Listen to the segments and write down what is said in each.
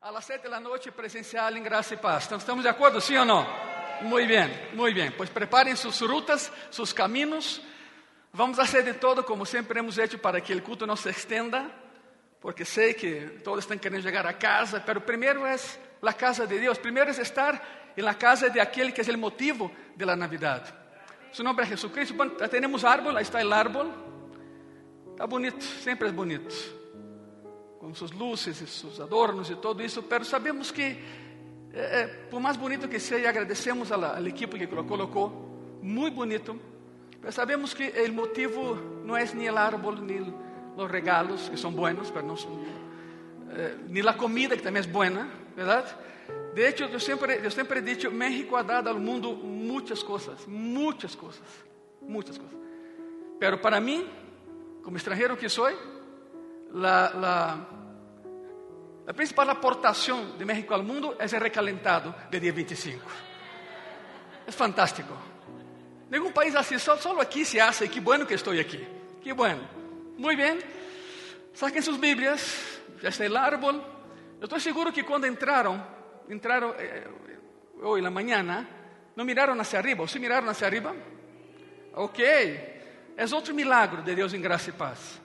a 7 de la noche presencial en Gracia y Paz. ¿Estamos de acuerdo, sí o no? Muy bien, muy bien. Pues preparen sus rutas, sus caminos. Vamos a hacer de todo como siempre hemos hecho para que el culto no se extienda, porque sé que todos están queriendo llegar a casa, pero primero es la casa de Dios, primero es estar en la casa de aquel que es el motivo de la Navidad. Su nombre es Jesucristo. Ya tenemos árbol, ahí está el árbol. Está bonito, siempre es bonito. Com suas luzes e seus adornos e tudo isso, mas sabemos que, eh, por mais bonito que seja, agradecemos à equipe que colocou, muito bonito, mas sabemos que o motivo não é nem o árbol, nem os regalos, que são buenos, mas não são, eh, nem a comida, que também é boa, verdade? De hecho, eu sempre he dicho, México ha dado ao mundo muitas coisas, muitas coisas, muitas coisas. Pero para mim, como estrangeiro que sou, la, principal aportación de México al mundo es el recalentado de día 25. Es fantástico. Ningún país así, solo, aquí se hace. Qué bueno que estoy aquí. Qué bueno. Muy bien. Saquen sus Biblias. Ya está el árbol. Yo estoy seguro que cuando entraron, entraron eh, hoy en la mañana, no miraron hacia arriba. ¿O sí miraron hacia arriba? Ok. Es otro milagro de Dios en gracia y paz.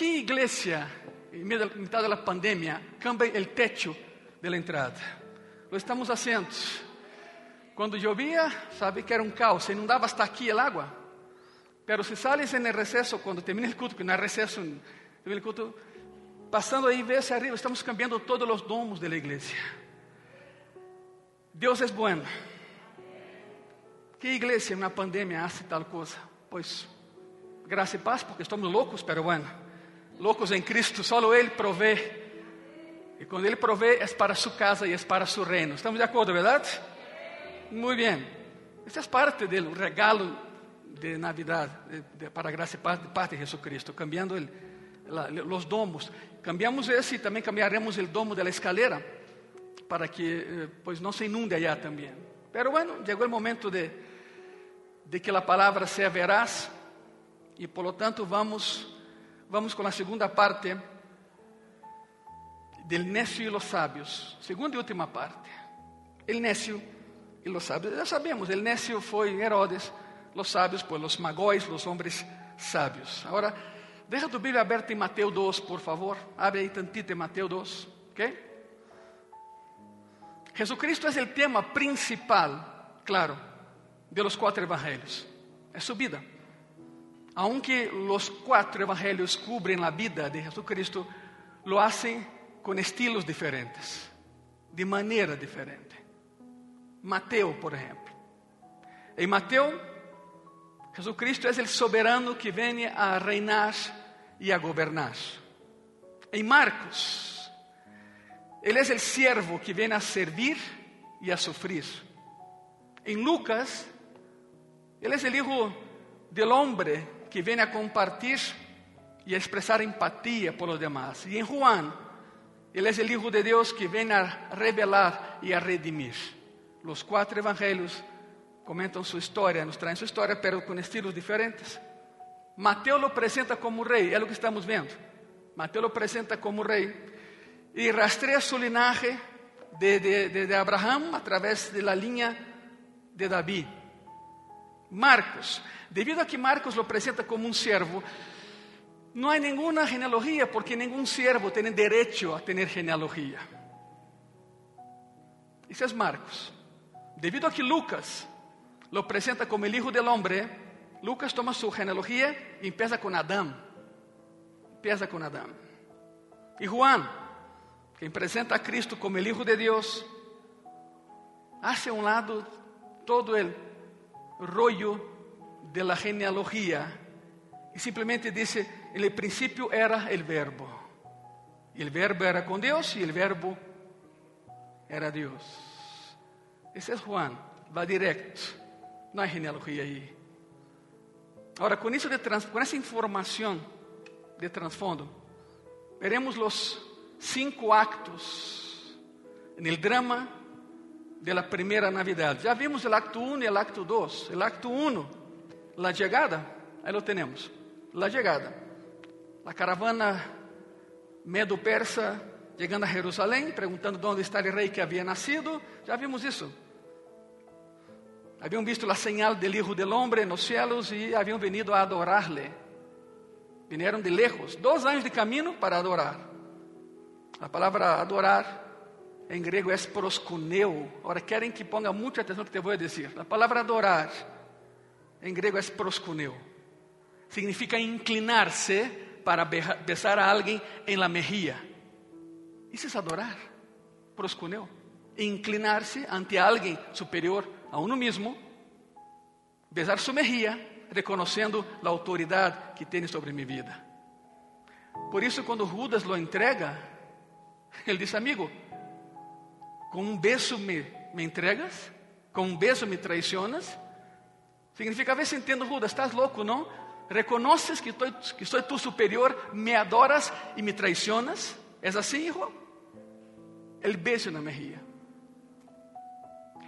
¿Qué iglesia, en mitad de la pandemia, cambia el techo de la entrada? Lo estamos haciendo. Cuando llovía, sabe que era un caos, se inundaba hasta aquí el agua. Pero si sales en el receso, cuando termina el culto, que no hay receso, en el culto, pasando ahí, ve hacia arriba, estamos cambiando todos los domos de la iglesia. Dios es bueno. ¿Qué iglesia en una pandemia hace tal cosa? Pues, gracia y paz, porque estamos locos, pero bueno. Loucos em Cristo, só Ele provê. E quando Ele provê, é para sua casa e é para seu reino. Estamos de acordo, verdade? Muito bem. Essa é parte do regalo de Navidad de, de, para a graça e de parte de Jesucristo, cambiando el, la, los domos. Cambiamos esse e também cambiaremos o domo da escalera para que eh, pues não se inunde allá também. Pero bueno, chegou o momento de, de que a palavra seja veraz e por lo tanto vamos vamos com a segunda parte del necio e los sabios. Segunda e última parte. El necio e los sabios. Já sabemos, el necio foi Herodes, los sabios, pues los magóis, los hombres sabios. Agora, deixa tu Bíblia aberta em Mateus 2, por favor. Abre aí tantito em Mateus 2, ok? Jesucristo é o tema principal, claro, de los quatro evangelhos. É su vida. Aunque los cuatro evangelios cubren la vida de Jesucristo, lo hacen con estilos diferentes, de manera diferente. Mateo, por ejemplo. En Mateo, Jesucristo es el soberano que viene a reinar y a gobernar. En Marcos, Él es el siervo que viene a servir y a sufrir. En Lucas, Él es el hijo del hombre que vem a compartir e a expressar empatia por los demás. E em Juan, ele é o Hijo de Deus que vem a revelar e a redimir. Os quatro evangelhos comentam sua história, nos trazem sua história, pero com estilos diferentes. Mateus lo apresenta como rei, é o que estamos vendo. Mateus lo apresenta como rei e rastreia seu linaje de, de, de, de Abraham a través de la linha de David. Marcos Debido a que Marcos lo presenta como un siervo, no hay ninguna genealogía porque ningún siervo tiene derecho a tener genealogía. Ese es Marcos. Debido a que Lucas lo presenta como el hijo del hombre, Lucas toma su genealogía y empieza con Adán. Empieza con Adán. Y Juan, quien presenta a Cristo como el Hijo de Dios, hace a un lado todo el rollo de la genealogía y simplemente dice, en el principio era el verbo. Y el verbo era con Dios y el verbo era Dios. Ese es Juan, va directo. No hay genealogía ahí. Ahora, con, eso de con esa información de trasfondo, veremos los cinco actos en el drama de la primera Navidad. Ya vimos el acto 1 y el acto 2. El acto 1 la llegada, ahí lo tenemos, la llegada. La caravana medo-persa chegando a Jerusalém, perguntando onde está o rei que havia nascido. Já vimos isso. Haviam visto a señal del Hijo del Hombre nos cielos e haviam venido a adorarle. Vieram de lejos, dois anos de caminho para adorar. A palavra adorar em grego é proskuneo. Agora querem que ponga muita atenção no que te vou dizer. A palavra adorar em grego é proskuneo. Significa inclinar-se para besar a alguém em la mejilla. Isso é adorar. Proskuneo. Inclinar-se ante alguém superior a uno mesmo, besar sua mejilla, reconhecendo a autoridade que tem sobre minha vida. Por isso, quando Judas lo entrega, ele diz: Amigo, com um beijo me, me entregas, com um beijo me traicionas. Significa, a ver se entendo, Judas, estás louco, não? Reconoces que, estoy, que soy tu superior, me adoras e me traicionas. É assim, hijo? El beijo na mejilla.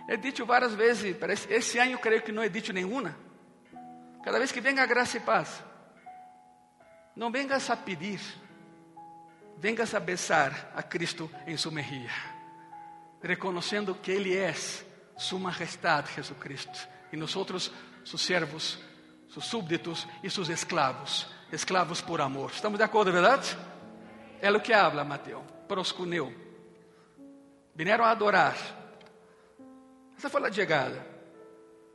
He dicho várias vezes, pero esse ano creio que não he dicho nenhuma. Cada vez que venga graça e paz, não vengas a pedir, vengas a besar a Cristo em sua mejilla, reconhecendo que Ele é Sua Majestade Jesucristo e nós seus servos, seus súbditos e seus escravos, escravos por amor. Estamos de acordo, verdade? É o que habla Mateus, proscuneu. Vieram a adorar essa foi a chegada.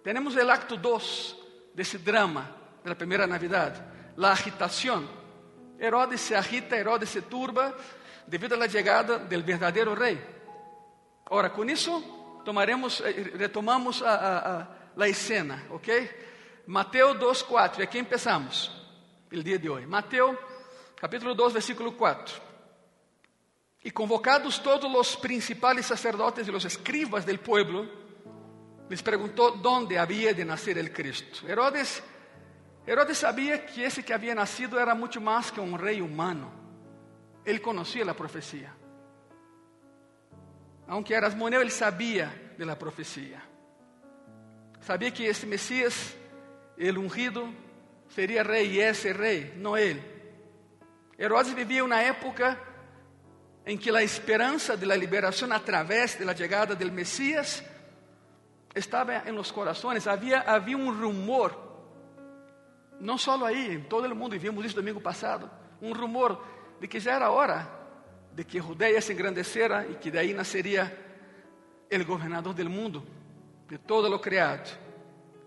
Temos o acto 2 desse drama da primeira Navidad, a agitação. Herodes se agita, Herodes se turba devido à chegada do verdadeiro rei. Ora, com isso, tomaremos, eh, retomamos a, a, a, a escena, ok? Mateus 2,4, aqui começamos o dia de hoje. Mateus, capítulo 2, versículo 4. E convocados todos os principais sacerdotes e os escribas del pueblo, les preguntó dónde había de nacer el Cristo. Herodes, Herodes sabía que ese que había nacido era mucho más que un rey humano. Él conocía la profecía. Aunque era moneo, él sabía de la. Sabía que ese Mesías, el ungido, sería rey y ese rey, no él. Herodes vivía una época en que la esperanza de la liberación a través de la llegada del Mesías estava em los corazones, havia, havia um rumor, não só aí, em todo o mundo, e vimos isso domingo passado, um rumor de que já era hora de que Judeia se engrandecera e que daí nasceria o governador do mundo, de todo lo criado.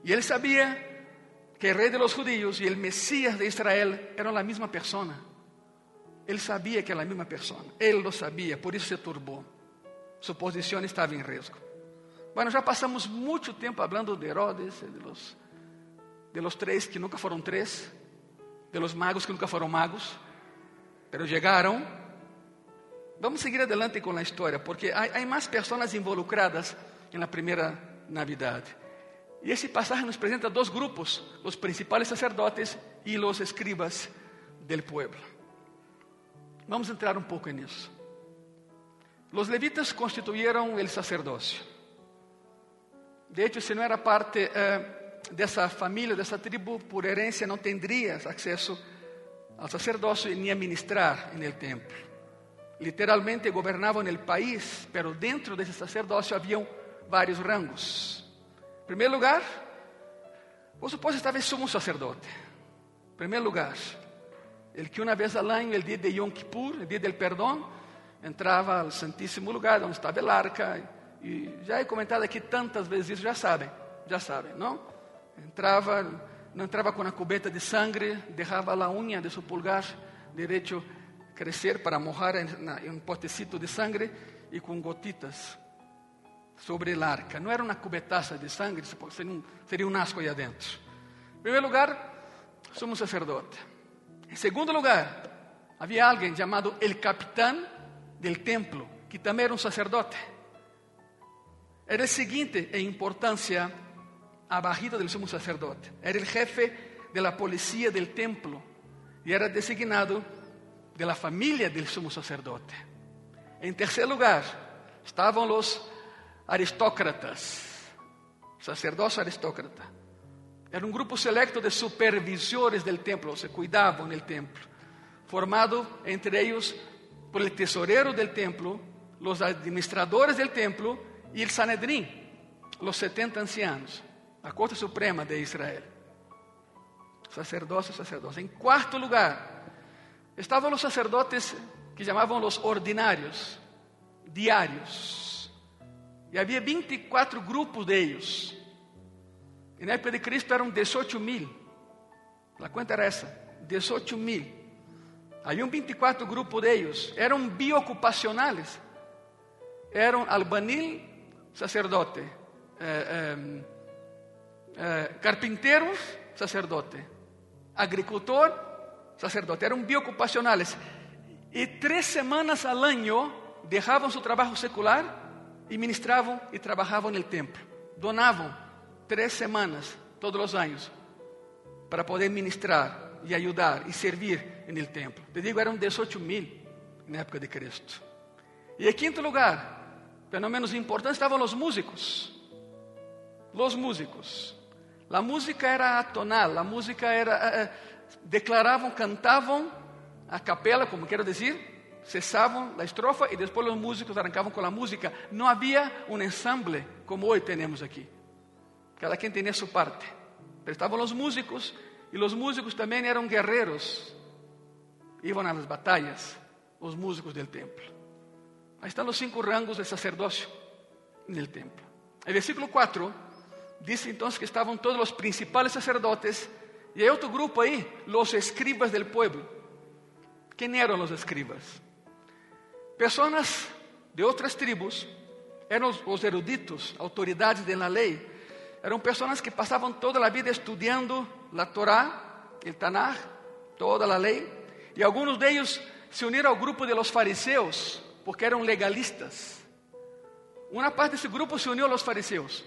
E ele sabia que o rei de los judíos e o Messias de Israel eram a mesma persona. Ele sabia que era a mesma persona. Ele lo sabia, por isso se turbou. Sua posição estava em risco. Bueno, já passamos muito tempo falando de Herodes, de los, de los tres que nunca foram três, de los magos que nunca foram magos, pero chegaram. Vamos seguir adelante com a história, porque há, mais pessoas involucradas na primeira Navidad. E esse passagem nos apresenta dois grupos: os principais sacerdotes e os escribas del pueblo. Vamos entrar um pouco nisso. Os levitas constituíram o sacerdócio. De hecho, se não era parte eh, dessa família, dessa tribo, por herência, não tendrías acesso ao sacerdócio nem a ministrar no templo. Literalmente governavam o país, pero dentro desse sacerdócio haviam vários rangos. Em primeiro lugar, por suposto, estava sumo sacerdote. Em primeiro lugar, ele que uma vez ao ano, o dia de Yom Kippur, o dia del perdão, entrava ao santíssimo lugar onde estava a arca e já he comentado aqui tantas vezes isso, já sabem, já sabem, não? Entrava, não entrava com uma cubeta de sangue, deixava a unha de seu pulgar direito crescer para mojar em um potecito de sangue e com gotitas sobre a arca. Não era uma cubetaça de sangue, seria um, seria um asco aí adentro. Em primeiro lugar, somos sacerdote. Em segundo lugar, havia alguém chamado el capitão del templo, que também era um sacerdote. Era o seguinte em importância a barrida do sumo sacerdote. Era o jefe de la policía del templo e era designado de la familia del sumo sacerdote. Em terceiro lugar, estavam os aristócratas, sacerdócio aristócrata. Era um grupo selecto de supervisores del templo, se cuidavam del templo, formado entre eles por el tesorero del templo, los administradores del templo y el Sanedrín, los 70 ancianos, la Corte Suprema de Israel. Sacerdocio, sacerdocio. En cuarto lugar, estaban los sacerdotes que llamaban los ordinarios, diarios. E havia 24 grupos deles. E na época de Cristo eram 18 mil. A conta era essa: 18 mil. Havia 24 grupos deles. Eram biocupacionais. Eram albanil, sacerdote. Eh, eh, eh, sacerdote. Agricultor, sacerdote. Eram biocupacionais. E três semanas ao ano deixavam seu trabalho secular e ministravam e trabalhavam no templo. Donavam três semanas todos os anos para poder ministrar e ajudar e servir no templo. Te digo, eram 18 mil na época de Cristo. E em quinto lugar, pelo menos importante, estavam os músicos. Os músicos. A música era atonal, a música era. Eh, eh, declaravam, cantavam a capela, como quero dizer, cesavam a estrofa e depois os músicos arrancavam com a música. Não havia um ensemble como hoje temos aqui. Cada quem tinha sua parte. Pero estavam os músicos e os músicos também eram guerreiros. Iam às batalhas, os músicos do templo. Aí estão os cinco rangos de sacerdócio no templo. O versículo 4 diz então que estavam todos os principais sacerdotes e hay outro grupo aí, os escribas del pueblo. Quem eram os escribas? Pessoas de outras tribos, eram os eruditos, autoridades da lei, eram pessoas que passavam toda a vida estudando a Torá, o Tanakh, toda a lei, e alguns deles se uniram ao grupo de los fariseus, porque eram legalistas. Uma parte desse grupo se uniu aos fariseus.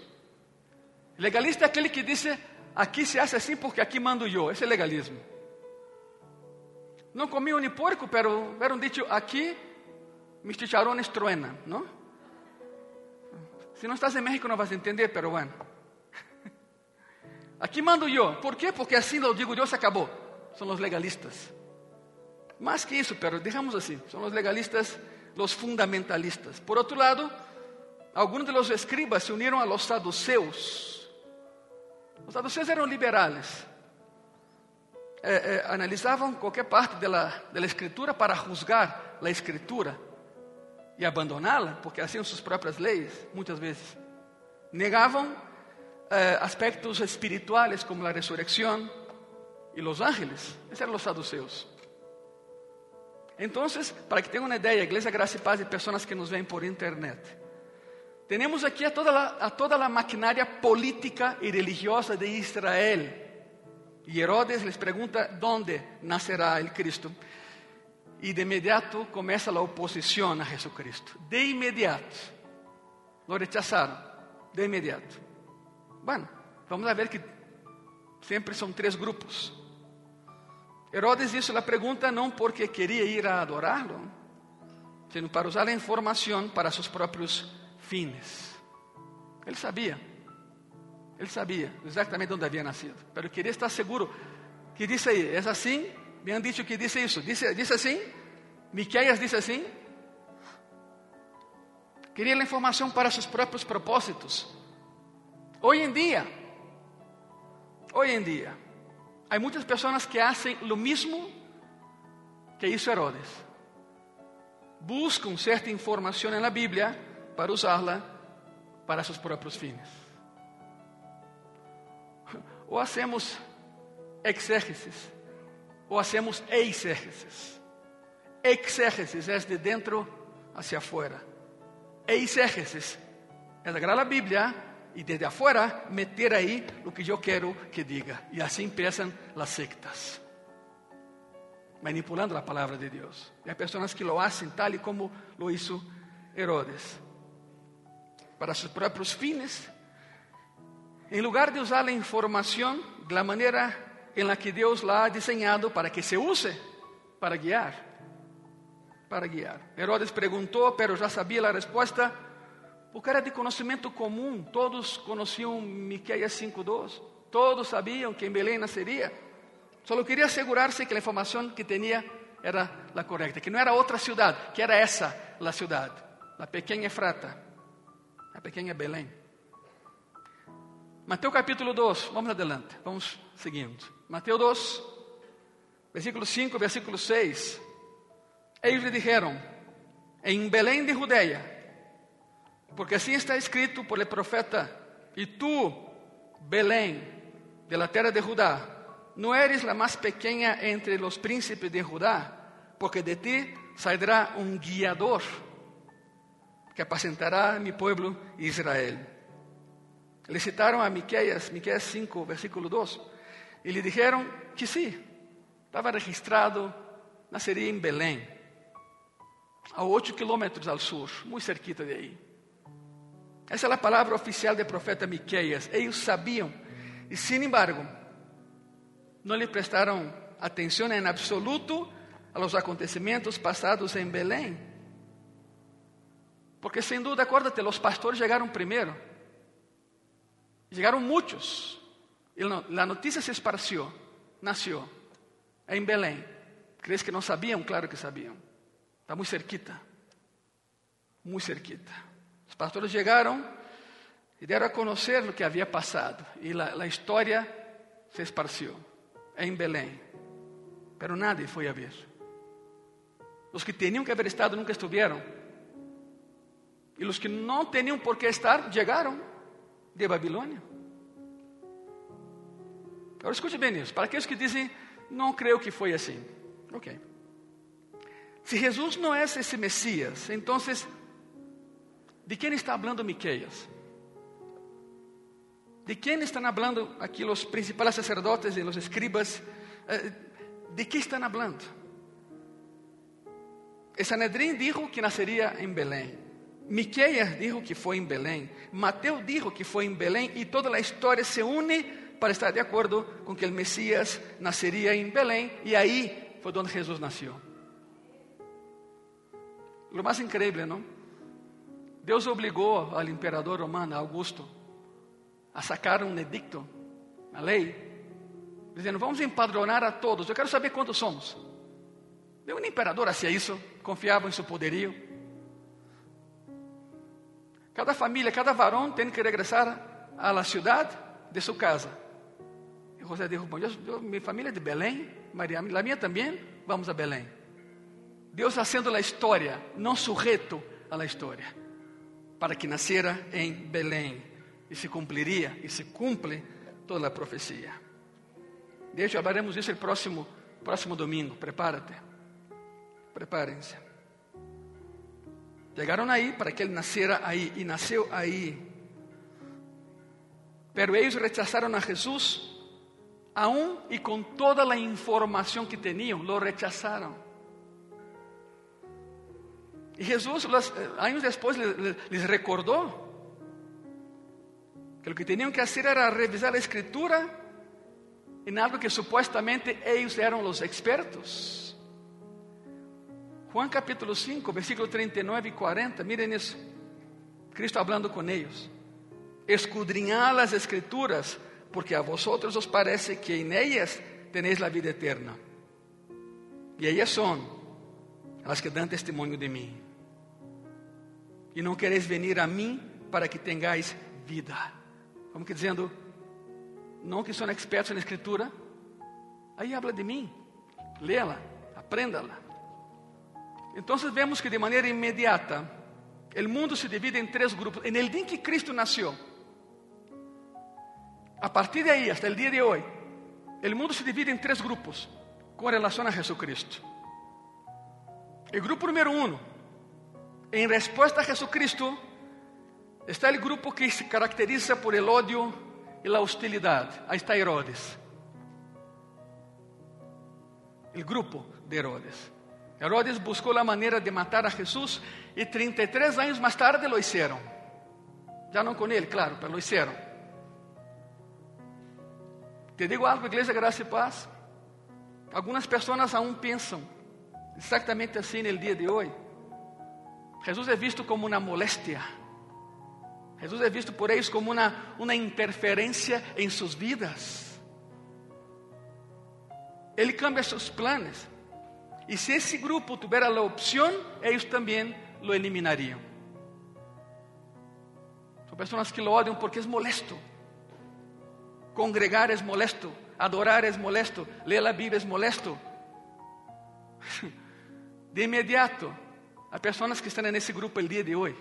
Legalista é aquele que disse: aqui se hace assim porque aqui mando eu. Esse é legalismo. Não comiam nem porco, pero era um dito aqui mis chicharrones truenan, ¿no? Si no estás en México no vas entender, pero bueno. Aquí mando yo. ¿Por qué? Porque así lo digo yo, se acabó. Son los legalistas. Más que eso, pero dejamos así. Son los legalistas, los fundamentalistas. Por otro lado, algunos de los escribas se unieron a los saduceos. Los saduceos eran liberales. Eh, eh, analizavam qualquer parte da, escritura para juzgar a escritura e abandoná-la, porque assim suas próprias leis, muitas vezes. Negavam eh, aspectos espirituais como a ressurreição e os ángeles. Esses eram os saduceus. Então, para que tenham uma ideia, Igreja Graça e Paz e pessoas que nos veem por internet, temos aqui a toda a, a toda a maquinária política e religiosa de Israel. E Herodes les pergunta: onde nascerá o Cristo? E de imediato começa a oposição a Jesucristo. De imediato. Lo rechazaram. De imediato. Bueno, vamos a ver que sempre são três grupos. Herodes hizo a pergunta não porque queria ir a adorá-lo, sino para usar a informação para seus próprios fines. Ele sabia. Ele sabia exatamente onde havia nascido, mas queria estar seguro que disse aí, é assim me han dicho que dice eso. Dice, dice así. Miqueias dice así. Quería la información para sus propios propósitos. Hoy en día, hoy en día, hay muchas personas que hacen lo mismo que hizo Herodes. Buscan cierta información en la Biblia para usarla para sus propios fines. O hacemos exégesis ou hacemos exégesis. Exégesis é de dentro hacia afuera. Exégesis é agarrar a Bíblia e desde afuera meter aí o que eu quero que diga. E assim empiezan as sectas. Manipulando a palavra de Deus. E há pessoas que lo hacen tal e como lo hizo Herodes. Para seus próprios fines. Em lugar de usar a informação de la maneira en la que Dios la ha diseñado para que se use para guiar. Para guiar. Herodes preguntou, pero já sabia a resposta, porque era de conhecimento comum. Todos conheciam Miqueias 5:2. Todos sabiam que em Belém nasceria. Só queria assegurar-se que a informação que tinha era la correcta, que no era otra ciudad, que era esa la ciudad, la pequeña Efrata, la pequeña Belén. Mateo capítulo 2, vamos adelante, vamos seguindo. Mateo 2, versículo 5, versículo 6. Ellos le dijeron, en Belén de Judea, porque así está escrito por el profeta, y tú, Belén, de la tierra de Judá, no eres la más pequeña entre los príncipes de Judá, porque de ti saldrá un guiador que apacentará mi pueblo Israel. Le citaron a Miqueias, Miqueias 5, versículo 2, y le dijeron que sí, estaba registrado, nacería en Belén, a 8 kilómetros al sur, muy cerquita de ahí. Essa é a palavra oficial do profeta Miqueias. Eles sabiam, e sin embargo, não lhe prestaram atenção em absoluto a los acontecimentos passados em Belém. Porque sem dúvida, acuérdate, os pastores chegaram primeiro. Chegaram muitos. E a notícia se esparció, nasceu em Belém. ¿Crees que não sabiam? Claro que sabiam. Está muito cerquita. Muito cerquita. Os pastores chegaram e deram a conhecer o que havia passado. E a, história se esparció em Belém. Pero nadie foi a ver. Os que tinham que haver estado nunca estiveram. E os que não tinham por que estar, chegaram de Babilônia. Agora escute bem isso. Para aqueles que dizem, não creio que foi assim. Ok. Se Jesus não é esse Messias, então ¿De quién está hablando Miqueias? ¿De quién están hablando aquí los principales sacerdotes y los escribas? ¿De qué están hablando? El Sanedrín dijo que nacería en Belén. Miqueias dijo que fue en Belén. Mateo dijo que fue en Belén y toda la historia se une para estar de acuerdo con que el Mesías nacería en Belén y ahí fue donde Jesús nació. Lo más increíble, ¿no? Deus obrigou ao imperador romano, Augusto, a sacar um edicto, uma lei, dizendo: vamos empadronar a todos. Eu quero saber quantos somos. Nenhum imperador fazia isso, confiava em seu poderio. Cada família, cada varão tem que regressar à la cidade de sua casa. E José disse: Bom, minha família é de Belém, Maria, a minha também, vamos a Belém. Deus fazendo a história, não sujeito à história para que nascera em Belém e se cumpriria e se cumpre toda a profecia. De hecho, hablaremos disso o próximo, próximo domingo. Prepárate. Prepárense. Chegaram aí para que ele nascera aí e nasceu aí. Pero eles rechazaram a Jesus, aún e com toda a informação que tinham, lo rechazaram. Y Jesús, los, eh, años después, les, les recordó que lo que tenían que hacer era revisar la escritura en algo que supuestamente ellos eran los expertos. Juan capítulo 5, versículo 39 y 40, miren eso. Cristo hablando con ellos. Escudriñad las escrituras, porque a vosotros os parece que en ellas tenéis la vida eterna. Y ellas son las que dan testimonio de mí. E não quereis venir a mim para que tenhais vida. Como que dizendo, não que sou experto na escritura, aí habla de mim, léala, aprenda-la. Então vemos que de maneira imediata, o mundo se divide em três grupos. En el dia que Cristo nasceu, a partir de aí, hasta o dia de hoje, o mundo se divide em três grupos com relação a Jesucristo. O grupo número um em resposta a Jesucristo, está o grupo que se caracteriza por el odio e a hostilidade. Aí está Herodes. O grupo de Herodes. Herodes buscou a maneira de matar a Jesus e 33 anos mais tarde lo hicieron. Já não com ele, claro, mas lo hicieron. Te digo algo, igreja, graça e paz. Algumas pessoas aún pensam exatamente assim no dia de hoje. Jesus é visto como uma moléstia. Jesus é visto por eles como uma, uma interferência em suas vidas. Ele cambia seus planos. Y si ese grupo tuviera la opción, ellos también lo eliminarían. Son personas que lo odian porque es molesto. Congregar es molesto, adorar es molesto, leer la Biblia es molesto. De inmediato, hay personas que están en ese grupo el día de hoy.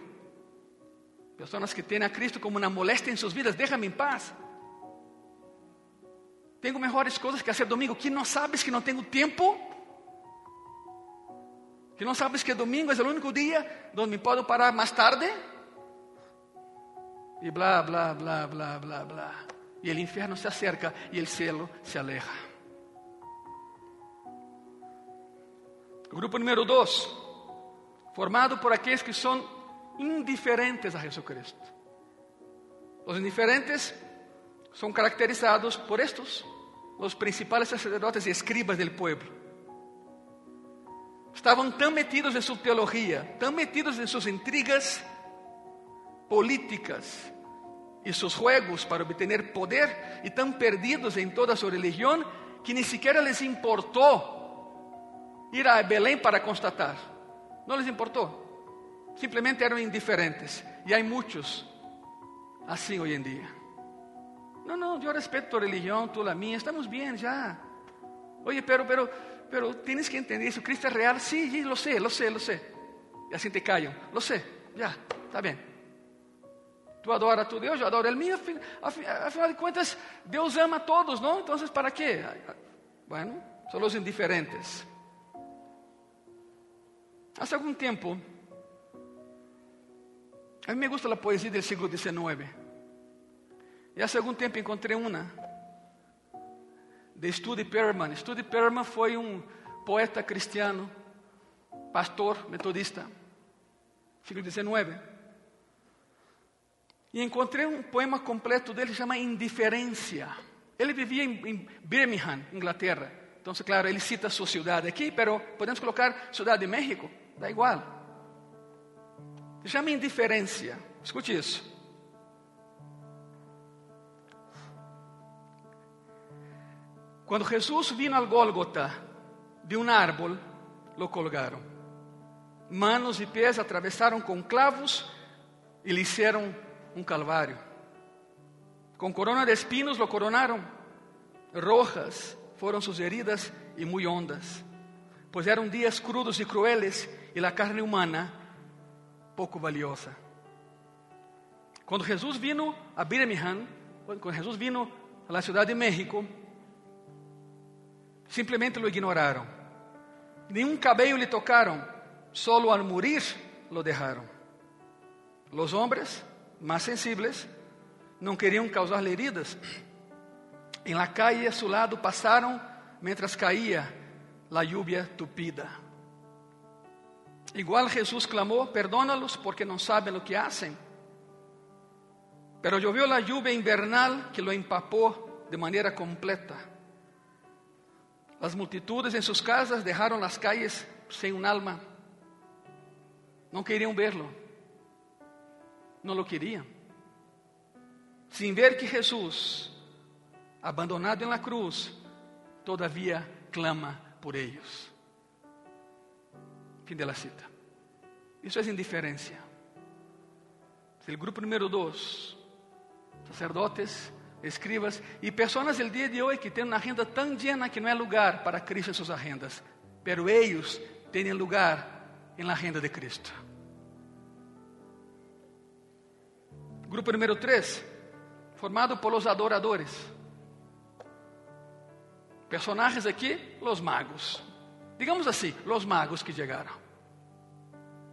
Personas que tienen a Cristo como una molestia en sus vidas. Déjame en paz. Tengo mejores cosas que hacer domingo. ¿Quién no sabes que no tengo tiempo? Que não sabes que domingo é o único dia onde me posso parar mais tarde? E blá, blá, blá, blá, blá, blá. E o inferno se acerca e o cielo se aleja. O grupo número 2, formado por aqueles que são indiferentes a Jesucristo. Os indiferentes são caracterizados por estes, os principais sacerdotes e escribas del pueblo. Estavam tão metidos em sua teologia, tão metidos em suas intrigas políticas e seus juegos para obter poder, e tão perdidos em toda sua religião, que nem sequer les importou ir a Belém para constatar. Não les importou. Simplesmente eram indiferentes. E há muitos assim hoje em dia. Não, não, eu respeito tua religião, tu a minha, estamos bem já. Oye, pero, pero, pero tienes que entender eso. Cristo es real. Sí, sí, lo sé, lo sé, lo sé. Y así te callo. Lo sé, ya, está bien. Tú adoras a tu Dios, yo adoro el mío. Al final de cuentas, Dios ama a todos, ¿no? Entonces, ¿para qué? Bueno, son los indiferentes. Hace algún tiempo, a mí me gusta la poesía del siglo XIX. Y hace algún tiempo encontré una de Study Perman. Study Perman foi um poeta cristiano, pastor metodista, século XIX. E encontrei um poema completo dele, chama Indiferência. Ele vivia em, Birmingham, Inglaterra. Então, claro, ele cita a sua cidade aqui, mas podemos colocar Cidade de México, dá igual. Chama Indiferência. Escute isso. Quando Jesus vino al Gólgota, de um árbol lo colgaram. Manos e pés atravessaram com clavos e lhe hicieron um calvário. Com corona de espinos lo coronaram. Rojas foram suas heridas e muito hondas, pois eram dias crudos e crueles e a carne humana pouco valiosa. Quando Jesus vino a Birmingham, quando Jesus vino a la Ciudad de México, Simplesmente lo ignoraram. Nenhum cabello lhe tocaram, solo al morir lo dejaron. Los hombres más sensibles não queriam causar heridas. Em la calle a su lado passaram mientras caía la lluvia tupida. Igual Jesus clamou: Perdónalos porque não sabem o que hacen. Pero llovió la lluvia invernal que lo empapó de maneira completa. As multitudes em suas casas deixaram as calles sem um alma. Não queriam verlo. Não lo queriam. Sem ver que Jesus, abandonado na cruz, todavia clama por eles. Fim da cita. Isso é indiferença. O grupo número dois, sacerdotes escribas e pessoas do dia de hoje que têm uma agenda tão llena que não é lugar para Cristo em suas agendas, pero eles têm lugar em la agenda de Cristo. Grupo número 3, formado por los adoradores. Personagens aqui, los magos. Digamos assim, los magos que chegaram.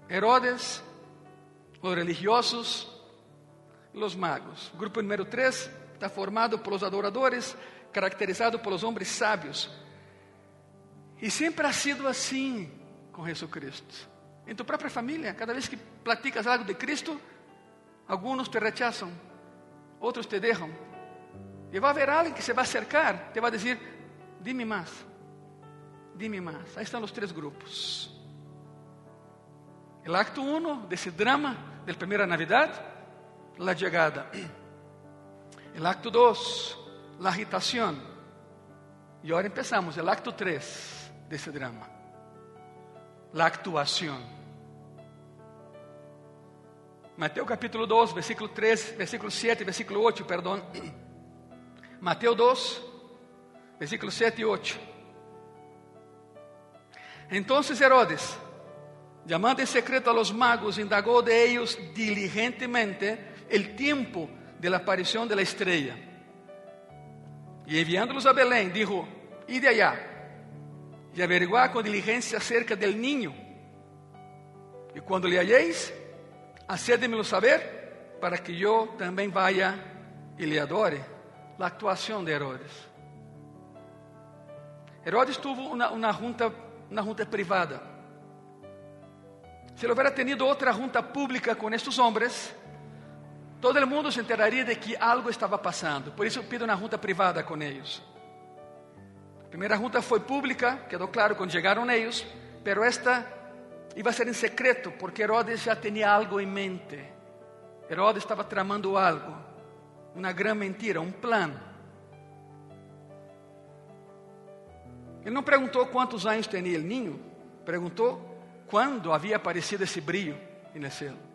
Herodes, os religiosos, los magos. Grupo número 3, está formado pelos adoradores, caracterizado pelos homens sábios. E sempre ha sido assim com Jesus Cristo. Em tu própria família, cada vez que platicas algo de Cristo, alguns te rechazam, outros te deixam. E vai haver alguém que se vai acercar, te vai dizer: Dime mais, dime mais. Aí estão os três grupos. O acto 1 desse drama da primeira Navidad, a chegada. El acto 2, la agitación. Y ahora empezamos el acto 3 de ese drama. la actuación. Mateo capítulo 2, versículo 3, versículo 7, versículo 8, perdón. Mateo 2, versículo 7 y 8. Entonces Herodes, llamando en secreto a los magos, indagó de ellos diligentemente el tiempo de la aparición de la estrella. Y enviándolos a Belén, dijo, id allá y averiguar con diligencia acerca del niño. Y cuando le halléis, hacédemelo saber para que yo también vaya y le adore. La actuación de Herodes. Herodes tuvo una, una junta, una junta privada. Si él hubiera tenido otra junta pública con estos hombres, todo mundo se enteraría de que algo estaba pasando. Por eso pido una junta privada con ellos. A primeira junta foi pública, quedou claro quando chegaram eles, pero esta iba a ser em secreto, porque Herodes já tinha algo em mente. Herodes estava tramando algo, uma grande mentira, um plano. Ele não perguntou quantos anos tinha o ninho, perguntou quando havia aparecido esse brilho no céu.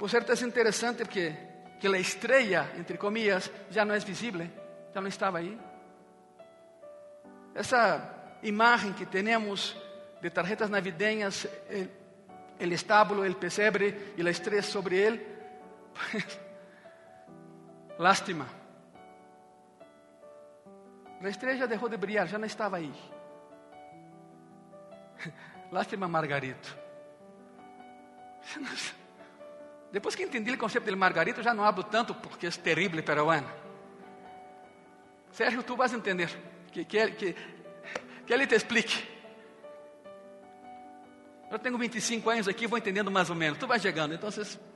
E por certo é interessante porque que a estrela, entre comillas, já não é visível, já não estava aí. Essa imagem que temos de tarjetas navideñas, el, el estábulo, el pesebre y la estrella sobre él, pues, lástima. La estrella dejó de brillar, já não estava aí. Lástima, Margarito. Depois que entendi o conceito del Margarito, já não hablo tanto porque é terrível, pero bueno. Sérgio, tu vas entender que, que, que, que ele te explique. Eu tenho 25 anos aqui, vou entendendo mais ou menos. Tu vai chegando, então vocês...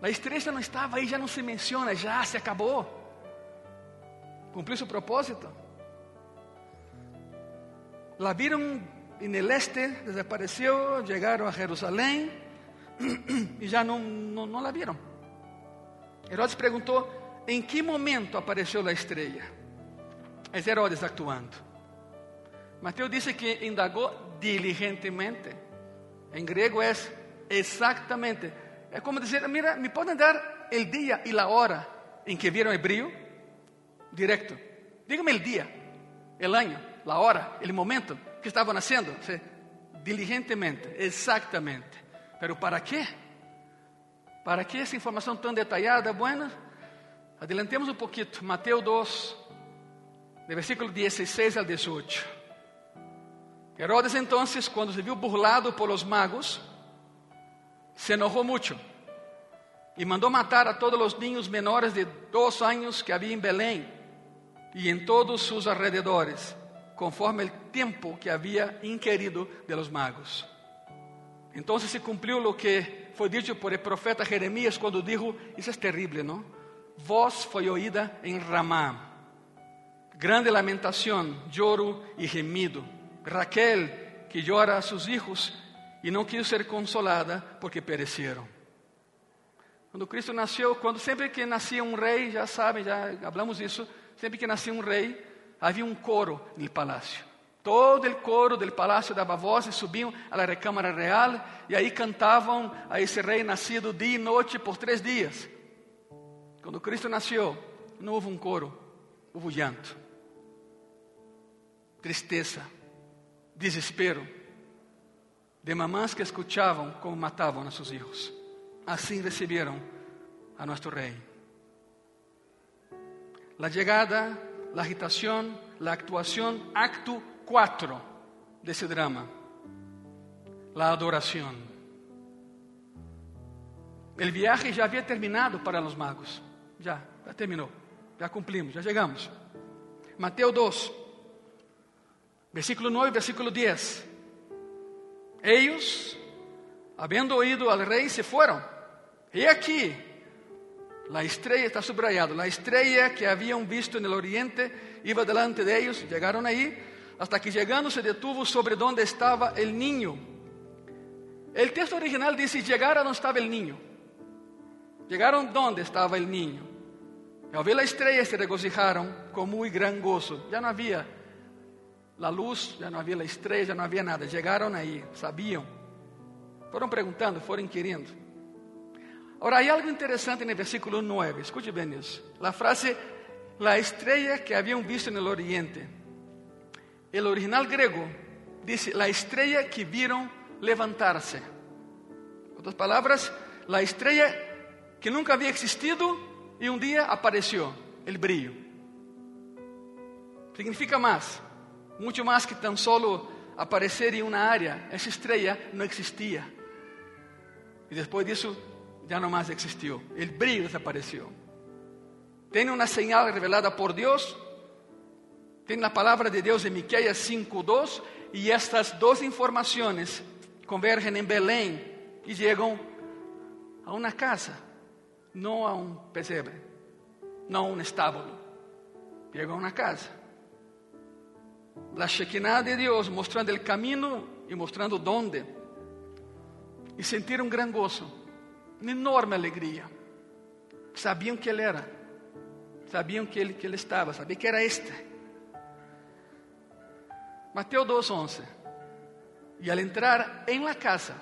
A estrela não estava aí, já não se menciona, já se acabou. Cumpriu seu propósito. La viram en el este, desapareceu, chegaram a Jerusalém e já não, não, não la viram. Herodes perguntou: em que momento apareceu a estrela? É Herodes actuando. Mateus disse que indagou diligentemente. Em grego é exatamente. É como dizer, mira, me podem dar o dia e a hora em que viram o brilho? Direto. Dígame o dia, o ano, a hora, o momento que estavam nascendo. Sí. Diligentemente, exatamente. Pero para quê? Para que essa informação tão detalhada? Bueno, adelantemos um pouquinho. Mateus 2, de versículo 16 ao 18. Herodes entonces, quando se viu burlado por los magos, se enojou muito e mandou matar a todos os niños menores de dos anos que havia em Belém e em todos seus alrededores, conforme o tempo que havia inquirido de los magos. Então se cumpriu o que foi dito por el profeta Jeremias quando dijo: Isso é terrível, não? Voz foi oída em Ramá, grande lamentação, lloro e gemido. Raquel, que llora a seus hijos e não quis ser consolada porque pereceram. Quando Cristo nasceu, quando sempre que nascia um rei, já sabem, já hablamos isso, sempre que nascia um rei, havia um coro no palácio. Todo el coro del palacio daba voces, subían a la recámara real y ahí cantaban a ese rey nacido día y noche por tres días. Cuando Cristo nació, no hubo un coro, hubo llanto, tristeza, desespero de mamás que escuchaban cómo mataban a sus hijos. Así recibieron a nuestro rey. La llegada, la agitación, la actuación, acto 4 desse drama: a adoração. O viaje já havia terminado para os magos. Já, já terminou. Já cumprimos, já chegamos. Mateus 2, versículo 9, versículo 10. Eles, havendo oído al rei, se foram. E aqui, a estrela está subrayado, a estrela que haviam visto no oriente iba delante de eles, chegaram aí hasta que llegando se detuvo sobre donde estaba el niño. El texto original dice, llegaron donde estaba el niño. Llegaron donde estaba el niño. Al ver la estrella se regocijaron con muy gran gozo. Ya no había la luz, ya no había la estrella, ya no había nada. Llegaron ahí, sabían. Fueron preguntando, fueron inquiriendo. Ahora, hay algo interesante en el versículo 9. Escuche bien eso. La frase, la estrella que habían visto en el oriente. El original griego dice, la estrella que vieron levantarse. Otras palabras, la estrella que nunca había existido y un día apareció, el brillo. Significa más, mucho más que tan solo aparecer en una área. Esa estrella no existía. Y después de eso ya no más existió. El brillo desapareció. Tiene una señal revelada por Dios. Tiene la palabra de Dios en Miqueas 5:2 y estas dos informaciones convergen en Belén y llegan a una casa, no a un pesebre, no a un estábulo. Llegan a una casa. La Shekinah de Dios mostrando el camino y mostrando dónde. Y sentir un gran gozo, una enorme alegría. Sabían que Él era, sabían que Él, que él estaba, sabían que era este. Mateo 2:11. Y al entrar en la casa,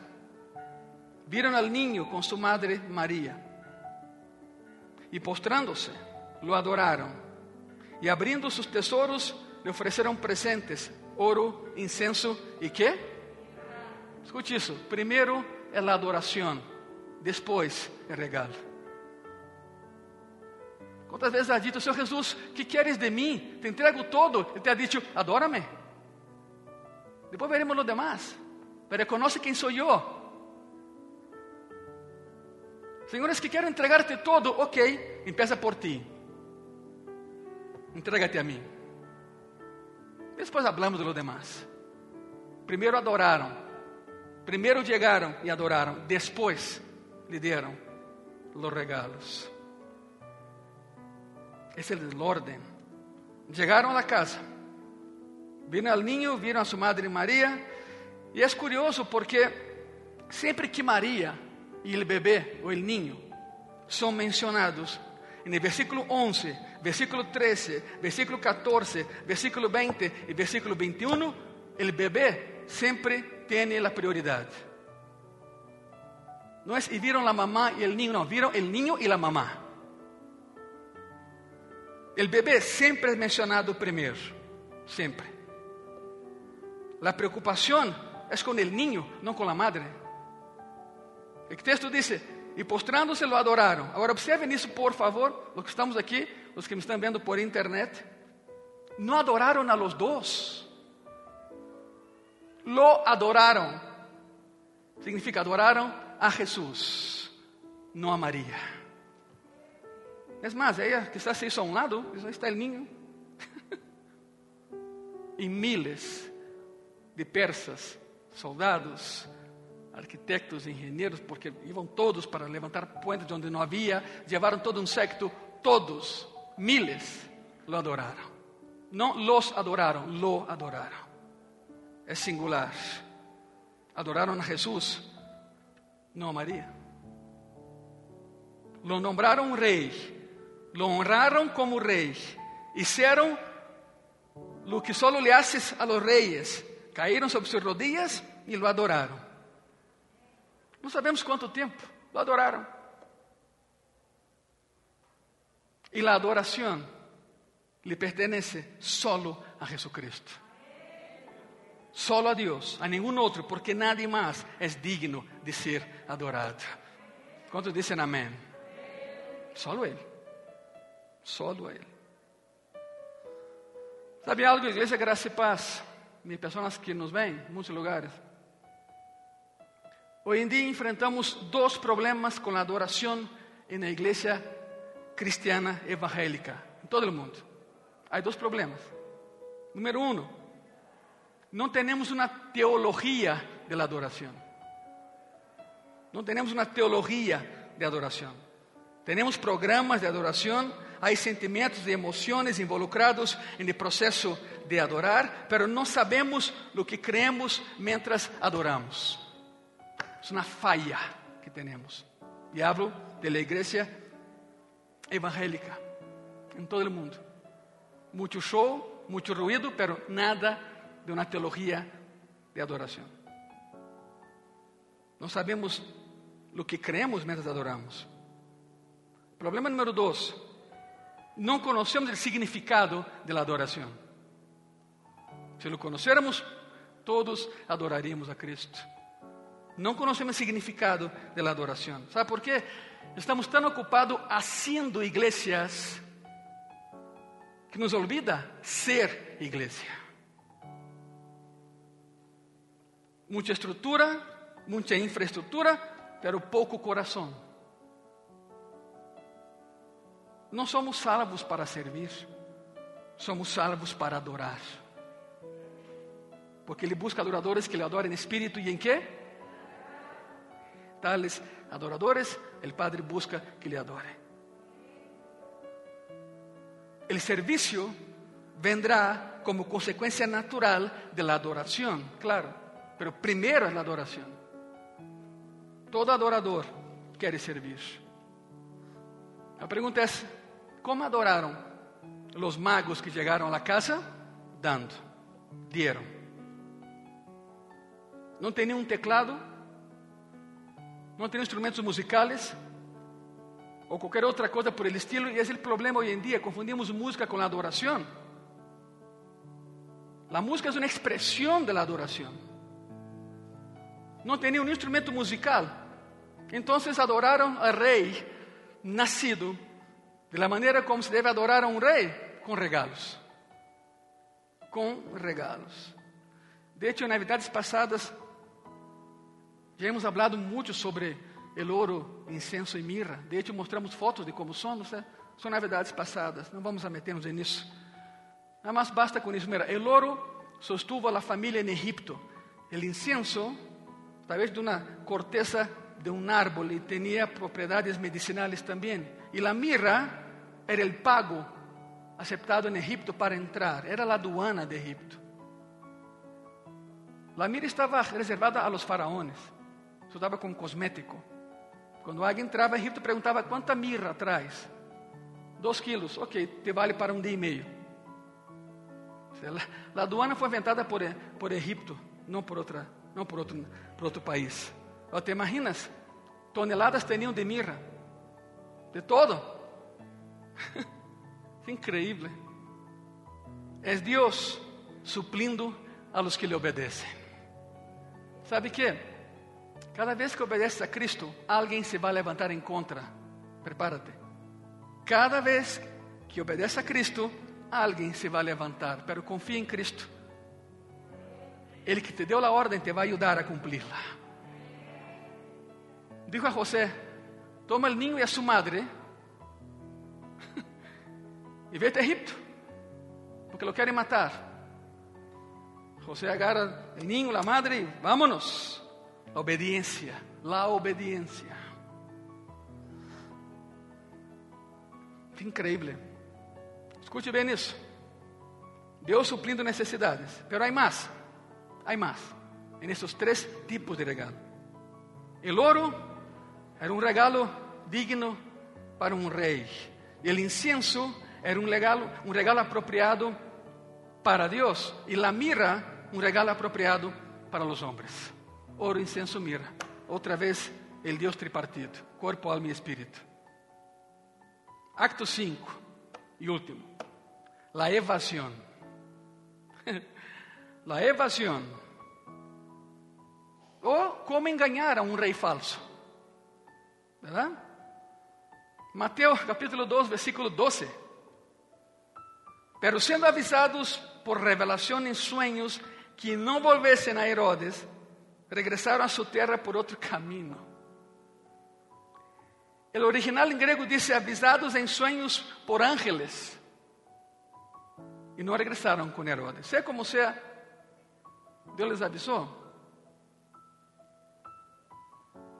vieron al niño con su madre María. Y postrándose, lo adoraron. Y abriendo sus tesoros, le ofereceram presentes: ouro, incenso e quê? Escute isso: primeiro é a adoração, depois é regalo. Quantas vezes ha dito, Senhor Jesus, que queres de mim? Te entrego todo. Ele te ha dicho, adórame. Depois veremos lo demás. Pero reconoce quem sou eu. Senhores, que quero entregarte todo, ok, empieza por ti. Entrégate a mim. Depois hablamos de lo demás. Primeiro adoraram. Primeiro chegaram e adoraram. Depois lhe deram os regalos. Esse o ordem. Chegaram à casa. Viram ao ninho, viram a sua madre Maria. E é curioso porque sempre que Maria e o bebê ou o ninho são mencionados, no versículo 11, versículo 13, versículo 14, versículo 20 y versículo 21, el bebé siempre tiene la prioridad. No es y vieron la mamá y el niño, no, vieron el niño y la mamá. El bebé siempre es mencionado primero, siempre. La preocupación es con el niño, no con la madre. El texto dice, e postrando-se lo adoraram. Agora observem isso, por favor, os que estamos aqui, os que me estão vendo por internet. Não adoraram a los dois. Lo adoraram. Significa adoraram a Jesus, não a. É mais, ela que está se a um lado, aí está o ninho. e miles de persas, soldados, arquitectos, engenheiros, porque iam todos para levantar puentes onde não havia, levaram todo um secto, todos, miles, lo adoraram. Não los adoraram, lo adoraram. É singular. Adoraram a Jesus, não Maria. Lo nombraram rei, lo honraram como rei, hicieron lo que solo le haces a los reyes, caíram sobre sus rodillas e lo adoraram. Não sabemos quanto tempo, lo adoraram. E a adoração lhe pertenece solo a Jesucristo. Solo a Deus, a nenhum outro, porque nadie mais é digno de ser adorado. Quantos dizem amém? Solo Ele. Solo Ele. Sabe algo, igreja Graça e Paz? De pessoas que nos vêm em muitos lugares. Hoy en día enfrentamos dos problemas con la adoración en la iglesia cristiana evangélica, en todo el mundo. Hay dos problemas. Número uno, no tenemos una teología de la adoración. No tenemos una teología de adoración. Tenemos programas de adoración, hay sentimientos y emociones involucrados en el proceso de adorar, pero no sabemos lo que creemos mientras adoramos. Es una falla que tenemos. Y hablo de la iglesia evangélica. en todo el mundo. Mucho show, mucho ruido, pero nada de una teología de adoración. No sabemos lo que creemos mientras adoramos. Problema número dos, no conocemos el significado de la adoración. Si lo conociéramos, todos adoraríamos a Cristo. No conocemos el significado de la adoración. ¿Sabe por qué? Estamos tan ocupados haciendo iglesias que nos olvida ser iglesia. Mucha estructura, mucha infraestructura, pero poco corazón. No somos salvos para servir, somos salvos para adorar. Porque Ele busca adoradores que le adoren en espíritu y en qué? Tales adoradores, el Padre busca que le adore. El servicio vendrá como consecuencia natural de la adoración, claro, pero primero es la adoración. Todo adorador quiere servir. La pregunta es, ¿cómo adoraron los magos que llegaron a casa? Dando, dieron. ¿No tenían un teclado? ¿No tenían instrumentos musicales? o cualquier otra cosa por el estilo, y es el problema hoy en día, confundimos música con la adoración. La música es una expresión de la. No tenía un instrumento musical, entonces adoraron al rey nacido de la manera como se debe adorar a un rey, con regalos. Con regalos. De hecho, Navidades pasadas ya hemos hablado mucho sobre el oro, incenso e mirra. De hecho, mostramos fotos de como somos. Né? São novidades passadas, não vamos a meternos nisso. Nada mais basta com isso. Mira, el oro sostuvo a la familia en Egipto. El incenso, talvez de uma corteza de um árbol, e tinha propriedades medicinales também. E la mirra era el pago aceptado en Egipto para entrar, era la aduana de Egipto. La mirra estava reservada a los faraones, se como cosmético. Quando alguém entrava em Egipto, perguntava quanta mirra traz. Dois quilos, ok, te vale para um dia e meio. A aduana foi inventada por, por Egipto, não por, outra, não por, outro, por outro país. Ou te imaginas? Toneladas tinham de mirra. De todo. que increíble. É Deus suplindo a los que lhe obedecem. ¿Sabe que? Cada vez que obedeces a Cristo, alguien se va a levantar en contra. Prepárate. Cada vez que obedeces a Cristo, alguien se va a levantar, pero confía en Cristo. El que te dio la orden te va a ayudar a cumplirla. Dijo a José, toma el niño y a su madre y vete a Egipto, porque lo quieren matar. José agarra el niño, la madre y vámonos. Obediência, la obediência. Increíble. Escute bem isso. Deus suplindo necessidades. Pero há mais. Há mais. En esses três tipos de regalo. El oro era um regalo digno para um rei. El incienso era um regalo, um regalo apropriado para Deus. E la mirra, um regalo apropriado para os homens oro, incenso, mirra. Outra vez, el Deus tripartido, corpo, alma e espírito. Acto 5 e último, la evasión. la evasión. Ou como enganar a um rei falso. ¿Verdad? Mateus capítulo 2, versículo 12. Pero sendo avisados por revelação em sonhos que não volvessem a Herodes, regresaram a sua terra por outro caminho. O original em grego diz avisados em sonhos por ángeles. E não regressaram com Herodes. Seja como seja, Deus les avisou.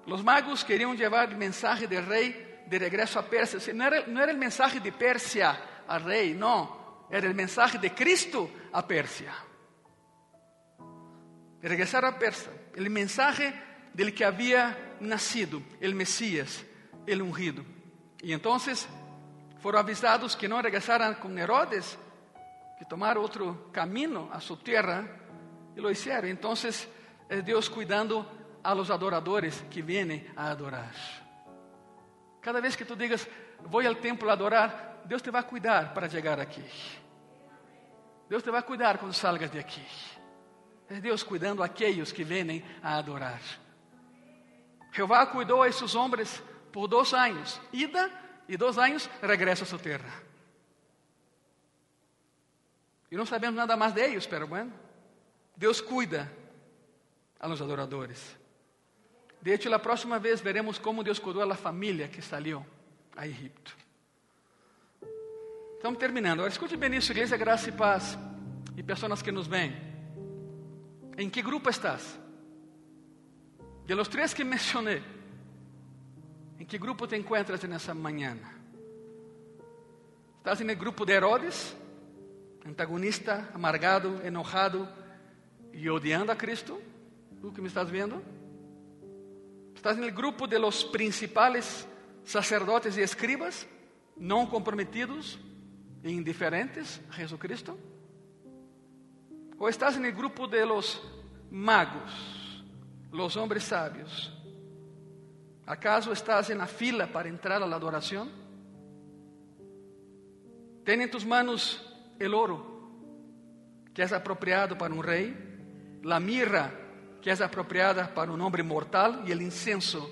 Os magos queriam levar o mensagem do rei de regresso a Pérsia. Não era, não era o mensagem de Pérsia al rei, não. Era o mensagem de Cristo a Pérsia. Regresar a Persia el mensaje del que había nacido, el Mesías, el ungido. Y entonces foram avisados que não regressaram com Herodes, que tomaram outro caminho a sua terra, e lo hicieron. Então, é Deus cuidando a los adoradores que vêm a adorar. Cada vez que tu digas, vou ao templo adorar, Deus te vai cuidar para chegar aqui. Deus te vai cuidar quando salgas de aqui. É Deus cuidando aqueles que vêm a adorar. Jeová cuidou a esses homens por dois anos, ida e dois anos regressa a sua terra. E não sabemos nada mais de eles, pero bueno, Deus cuida a los adoradores. De hecho, a próxima vez veremos como Deus cuidou a la família que saiu a Egipto. Estamos terminando. Agora, escute bem isso, igreja, graça e paz, e pessoas que nos veem. Em que grupo estás? De los três que mencionei, em que grupo te encuentras nessa manhã? ¿Estás no grupo de Herodes, antagonista, amargado, enojado e odiando a Cristo? ¿Tú que me estás vendo? ¿Estás no grupo de los principales sacerdotes e escribas, não comprometidos e indiferentes a Jesucristo? Ou estás no grupo de los magos, los hombres sabios? ¿Acaso estás en la fila para entrar a la adoración? Ten en tus manos el oro, que es apropiado para un rey, la mirra, que es apropiada para un hombre mortal, y el incenso,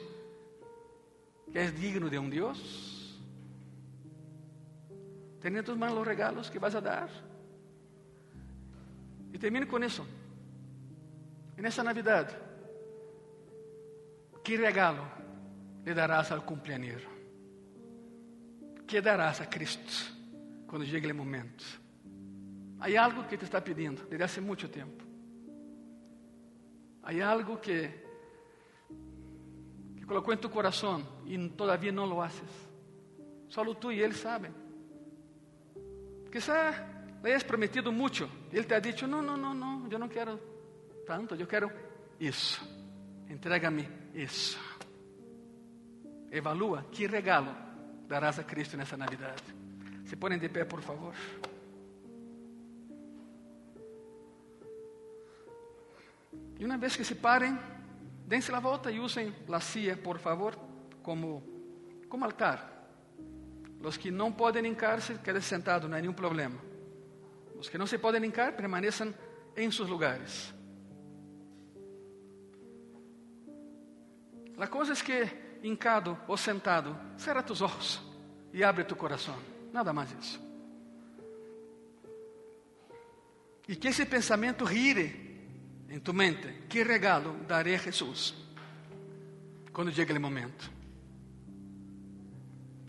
que es digno de un Dios. Ten en tus manos los regalos que vas a dar. Y termino con eso. En esta Navidad, ¿qué regalo le darás al cumpleañero? ¿Qué darás a Cristo cuando llegue el momento? Hay algo que te está pidiendo desde hace mucho tiempo. Hay algo que, que en tu corazón y todavía no lo haces. Solo tú y Él saben. Quizá le hayas prometido mucho y Él te ha dicho, no, no, no, no, yo no quiero tanto, yo quiero eso. Entrégame eso. Evalúa que regalo darás a Cristo nessa Navidade. Se põem de pé, por favor. E uma vez que se parem, dense a volta e usem a cia, por favor, como, como altar. Os que não podem hincar-se, quedem sentados, não há nenhum problema. Os que não se podem hincar, permaneçam em seus lugares. A coisa é que hincado ou sentado, cerra tus ojos e abre tu coração. Nada mais isso. E que esse pensamento gire em tu mente. Que regalo darei a Jesus quando chegue o momento?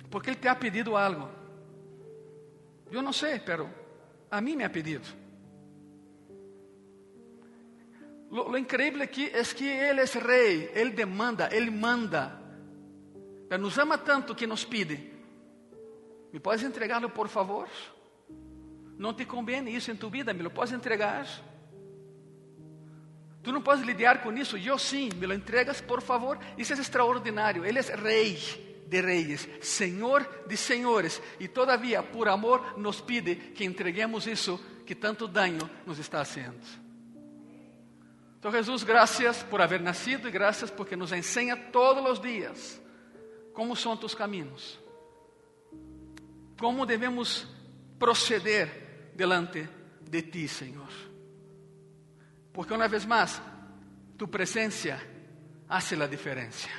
Porque Ele te ha pedido algo. Eu não sei, pero a mim me ha pedido. Lo, lo increíble aqui é que Ele é rei, Ele demanda, Ele manda. Pero nos ama tanto que nos pide: ¿Me puedes entregá-lo, por favor? Não te convém isso em tu vida, me lo puedes entregar? Tu não podes lidiar com isso, eu sim, me lo entregas, por favor. Isso é extraordinário. Ele é rei de reis, Senhor de senhores, e todavia, por amor, nos pide que entreguemos isso que tanto dano nos está fazendo. Então, Jesus, graças por haver nascido e graças porque nos ensina todos os dias como são tus caminhos? Como devemos proceder delante de ti, Senhor? Porque uma vez mais, tu presença hace a diferença.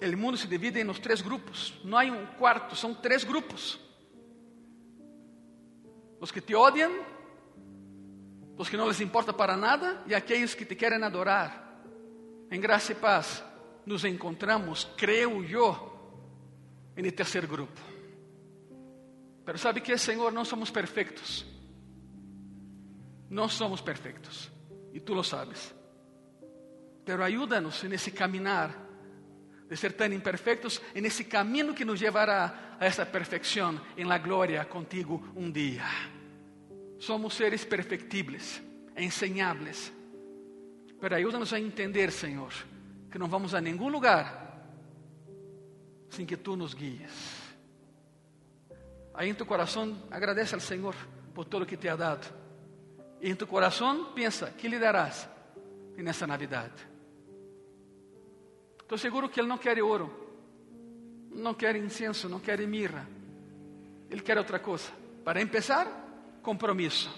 O mundo se divide em os três grupos. Não há um quarto, são três grupos. Os que te odiam, os que não les importa para nada e aqueles que te querem adorar. Em graça e paz nos encontramos, creio eu, em terceiro grupo. Pero sabe que, Senhor, não somos perfeitos. Não somos perfeitos. E tu lo sabes. Pero ayúdanos nesse caminhar de ser tão imperfeitos, nesse caminho que nos levará a essa perfeição em la glória contigo um dia. Somos seres perfectibles, enseñables. Pero ayúdanos a entender, Senhor, que não vamos a nenhum lugar sem que tu nos guies. Aí em tu coração agradece ao Senhor por tudo que te ha dado. E em tu coração pensa, que lhe darás nessa Navidade? Estou seguro que Ele não quer ouro, não quer incenso, não quer mirra. Ele quer outra coisa. Para empezar, compromisso.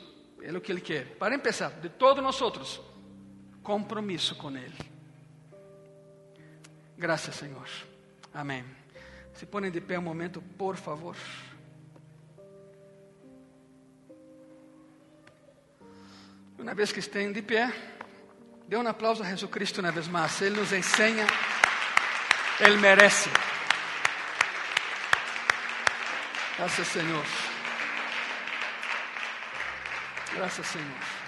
É o que Ele quer. Para empezar, de todos nós outros, compromisso com Ele. Graças, Senhor. Amém. Se põem de pé um momento, por favor. Uma vez que estén de pé, dê um aplauso a Jesus Cristo uma vez mais. Ele nos ensina, Ele merece. Graças, Senhor. Graças, Senhor.